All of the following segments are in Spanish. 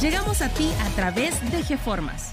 Llegamos a ti a través de GeFormas.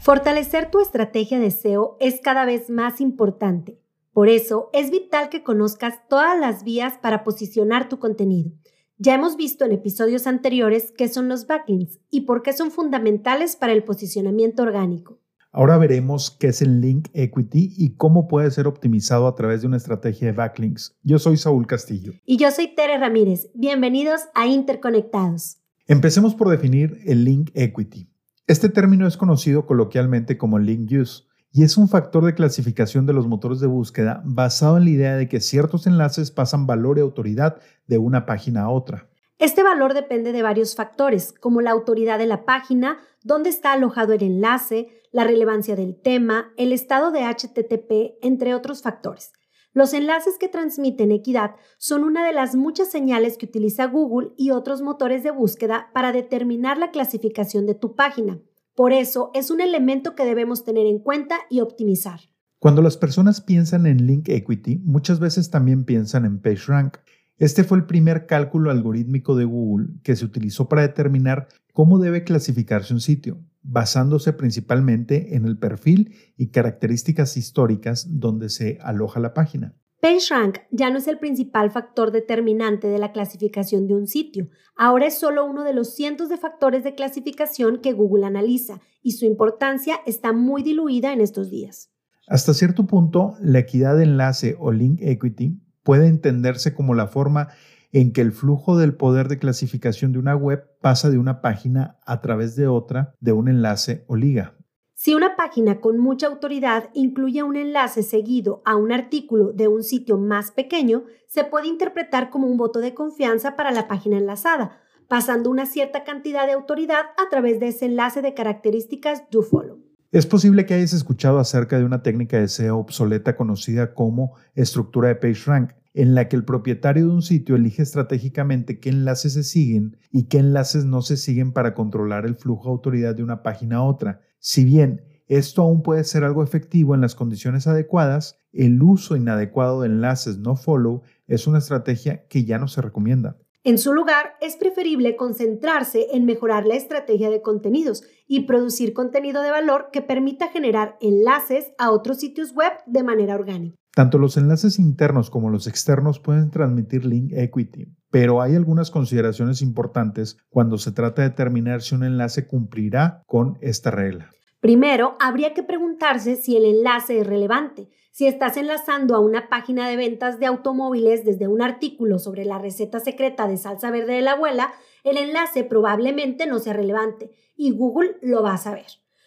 Fortalecer tu estrategia de SEO es cada vez más importante. Por eso es vital que conozcas todas las vías para posicionar tu contenido. Ya hemos visto en episodios anteriores qué son los backlinks y por qué son fundamentales para el posicionamiento orgánico. Ahora veremos qué es el link equity y cómo puede ser optimizado a través de una estrategia de backlinks. Yo soy Saúl Castillo. Y yo soy Tere Ramírez. Bienvenidos a Interconectados. Empecemos por definir el link equity. Este término es conocido coloquialmente como link use y es un factor de clasificación de los motores de búsqueda basado en la idea de que ciertos enlaces pasan valor y autoridad de una página a otra. Este valor depende de varios factores, como la autoridad de la página, dónde está alojado el enlace, la relevancia del tema, el estado de HTTP, entre otros factores. Los enlaces que transmiten equidad son una de las muchas señales que utiliza Google y otros motores de búsqueda para determinar la clasificación de tu página. Por eso es un elemento que debemos tener en cuenta y optimizar. Cuando las personas piensan en link equity, muchas veces también piensan en PageRank. Este fue el primer cálculo algorítmico de Google que se utilizó para determinar cómo debe clasificarse un sitio, basándose principalmente en el perfil y características históricas donde se aloja la página. PageRank ya no es el principal factor determinante de la clasificación de un sitio, ahora es solo uno de los cientos de factores de clasificación que Google analiza y su importancia está muy diluida en estos días. Hasta cierto punto, la equidad de enlace o link equity puede entenderse como la forma en que el flujo del poder de clasificación de una web pasa de una página a través de otra de un enlace o liga. Si una página con mucha autoridad incluye un enlace seguido a un artículo de un sitio más pequeño, se puede interpretar como un voto de confianza para la página enlazada, pasando una cierta cantidad de autoridad a través de ese enlace de características doFollow. Es posible que hayas escuchado acerca de una técnica de SEO obsoleta conocida como estructura de PageRank, en la que el propietario de un sitio elige estratégicamente qué enlaces se siguen y qué enlaces no se siguen para controlar el flujo de autoridad de una página a otra. Si bien esto aún puede ser algo efectivo en las condiciones adecuadas, el uso inadecuado de enlaces no follow es una estrategia que ya no se recomienda. En su lugar, es preferible concentrarse en mejorar la estrategia de contenidos y producir contenido de valor que permita generar enlaces a otros sitios web de manera orgánica. Tanto los enlaces internos como los externos pueden transmitir link equity, pero hay algunas consideraciones importantes cuando se trata de determinar si un enlace cumplirá con esta regla. Primero, habría que preguntarse si el enlace es relevante. Si estás enlazando a una página de ventas de automóviles desde un artículo sobre la receta secreta de salsa verde de la abuela, el enlace probablemente no sea relevante y Google lo va a saber.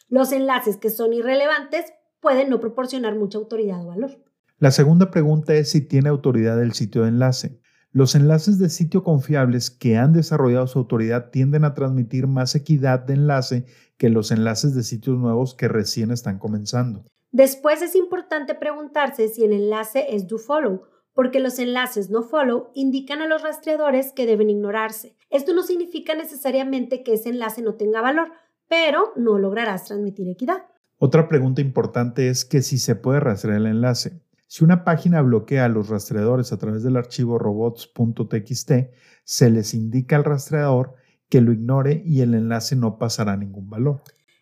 Los enlaces que son irrelevantes pueden no proporcionar mucha autoridad o valor. La segunda pregunta es si tiene autoridad el sitio de enlace. Los enlaces de sitio confiables que han desarrollado su autoridad tienden a transmitir más equidad de enlace que los enlaces de sitios nuevos que recién están comenzando. Después es importante preguntarse si el enlace es do follow, porque los enlaces no follow indican a los rastreadores que deben ignorarse. Esto no significa necesariamente que ese enlace no tenga valor, pero no lograrás transmitir equidad. Otra pregunta importante es que si se puede rastrear el enlace. Si una página bloquea a los rastreadores a través del archivo robots.txt, se les indica al rastreador que lo ignore y el enlace no pasará ningún valor.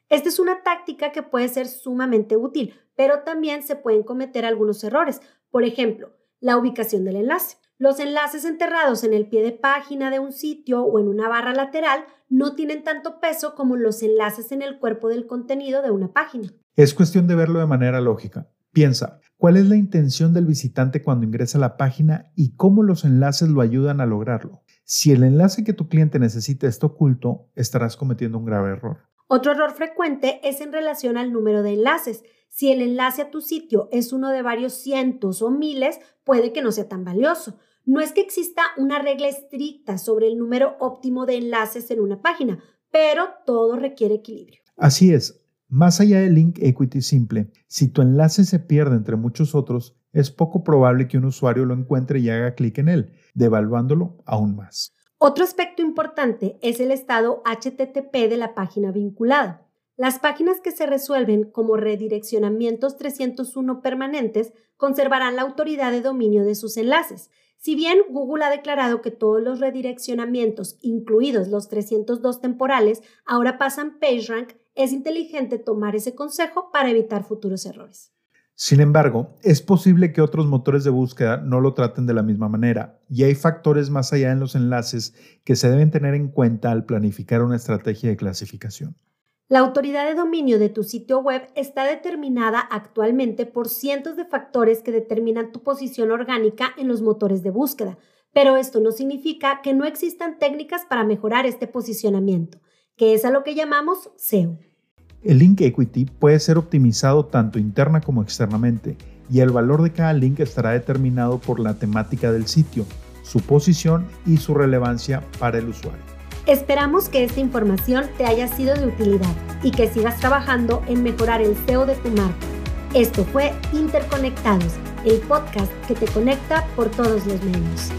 Esta es una táctica que puede ser sumamente útil, pero también se pueden cometer algunos errores. Por ejemplo, la ubicación del enlace. Los enlaces enterrados en el pie de página de un sitio o en una barra lateral no tienen tanto peso como los enlaces en el cuerpo del contenido de una página. Es cuestión de verlo de manera lógica. Piensa, ¿cuál es la intención del visitante cuando ingresa a la página y cómo los enlaces lo ayudan a lograrlo? Si el enlace que tu cliente necesita está oculto, estarás cometiendo un grave error. Otro error frecuente es en relación al número de enlaces. Si el enlace a tu sitio es uno de varios cientos o miles, puede que no sea tan valioso. No es que exista una regla estricta sobre el número óptimo de enlaces en una página, pero todo requiere equilibrio. Así es, más allá del link equity simple, si tu enlace se pierde entre muchos otros, es poco probable que un usuario lo encuentre y haga clic en él, devaluándolo aún más. Otro aspecto importante es el estado HTTP de la página vinculada. Las páginas que se resuelven como redireccionamientos 301 permanentes conservarán la autoridad de dominio de sus enlaces. Si bien Google ha declarado que todos los redireccionamientos, incluidos los 302 temporales, ahora pasan PageRank, es inteligente tomar ese consejo para evitar futuros errores. Sin embargo, es posible que otros motores de búsqueda no lo traten de la misma manera, y hay factores más allá en los enlaces que se deben tener en cuenta al planificar una estrategia de clasificación. La autoridad de dominio de tu sitio web está determinada actualmente por cientos de factores que determinan tu posición orgánica en los motores de búsqueda, pero esto no significa que no existan técnicas para mejorar este posicionamiento, que es a lo que llamamos SEO. El link equity puede ser optimizado tanto interna como externamente, y el valor de cada link estará determinado por la temática del sitio, su posición y su relevancia para el usuario. Esperamos que esta información te haya sido de utilidad y que sigas trabajando en mejorar el SEO de tu marca. Esto fue Interconectados, el podcast que te conecta por todos los medios.